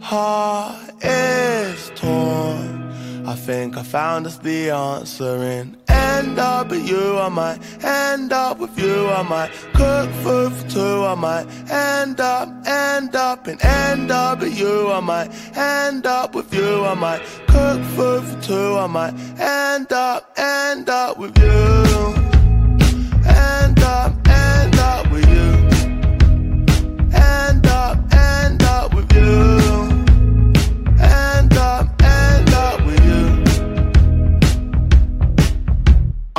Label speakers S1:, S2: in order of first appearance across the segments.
S1: heart is torn. I think I found us the answer in end up with you. I might end up with you. I might cook food for two. I might end up, end up, and end up with you. I might end up with you. I might cook food for two. I might end up, end up with you.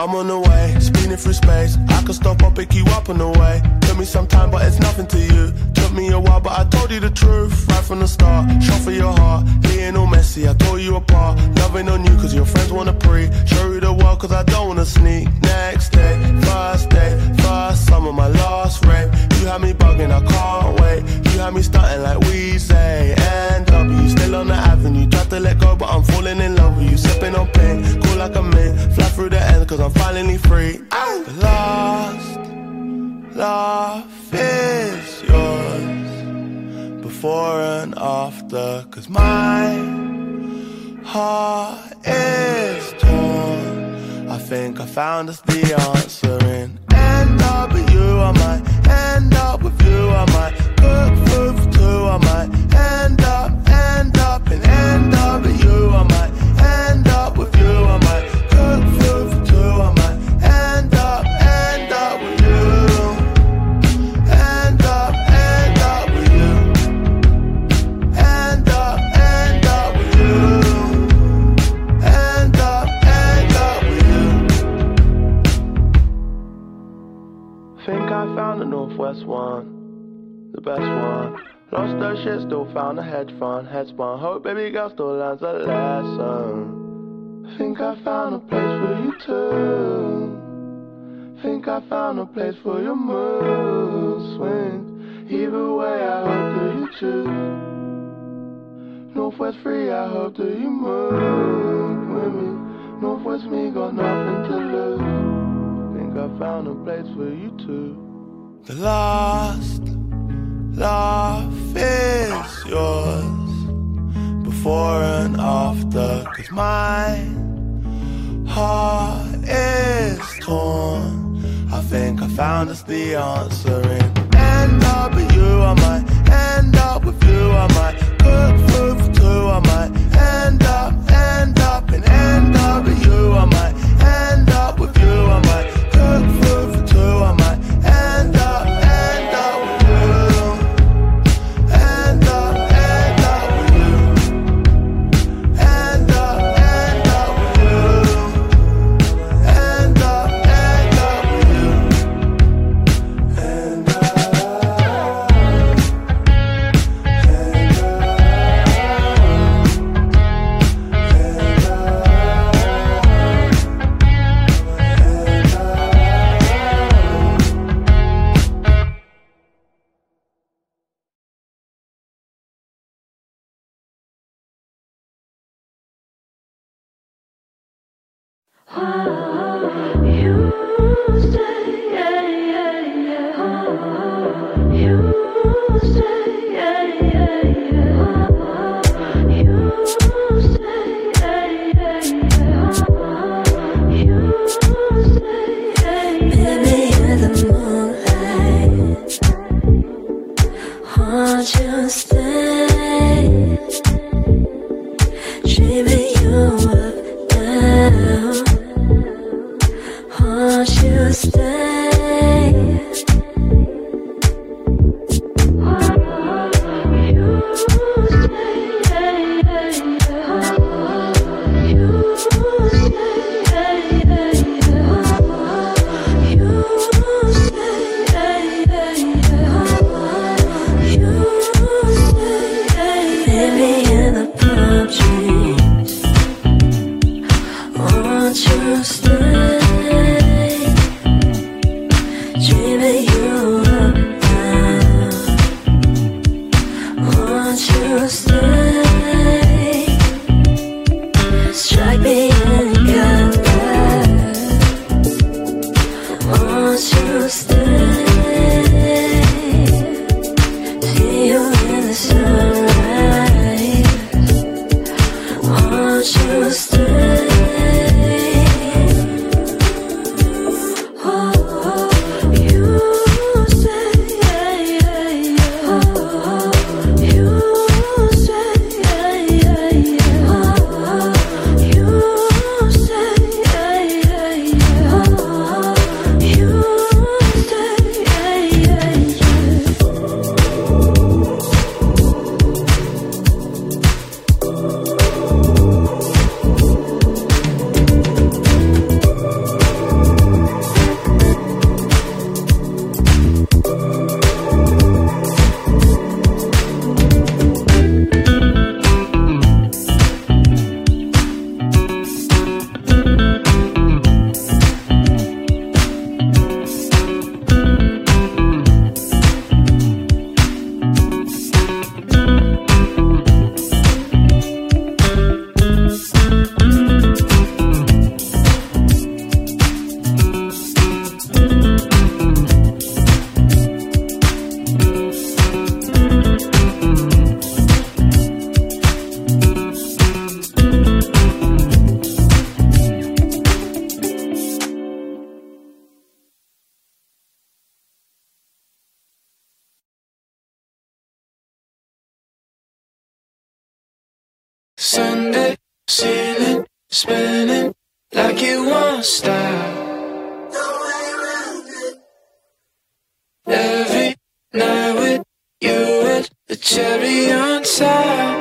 S1: I'm on the way, speeding through space. I could stop or pick you up on the way. Took me some time, but it's nothing to you. Took me a while, but I told you the truth right from the start. Shot for your heart, being all messy. I tore you apart. Loving on you, cause your friends wanna pre. Show you the world, cause I don't wanna sneak. Next day, first day, first summer, my last rape. You had me bugging, I can't wait. You had me starting like we say. And still on the avenue. Tried to let go, but I'm falling in love with you. Sipping on pain, cool like a mint. Fly through the end, cause I'm finally free. The last laugh is yours before and after. Cause my heart is torn. I think I found us the answer in end up with you. I might end up with you. I might end up, end up, and end up with you. I might end up. Found a hedge fund. Head spun, hope baby girl still learns a lesson. Think I found a place for you too. Think I found a place for your mood swings. Either way, I hope that you choose. Northwest three, I hope that you move with me. Northwest me got nothing to lose. Think I found a place for you too. The last laugh is yours before and after. Cause my heart is torn. I think I found us the answer in end up with you, I might end up with you, I might cook food for two, I might
S2: Won't you? You
S3: cherry on top.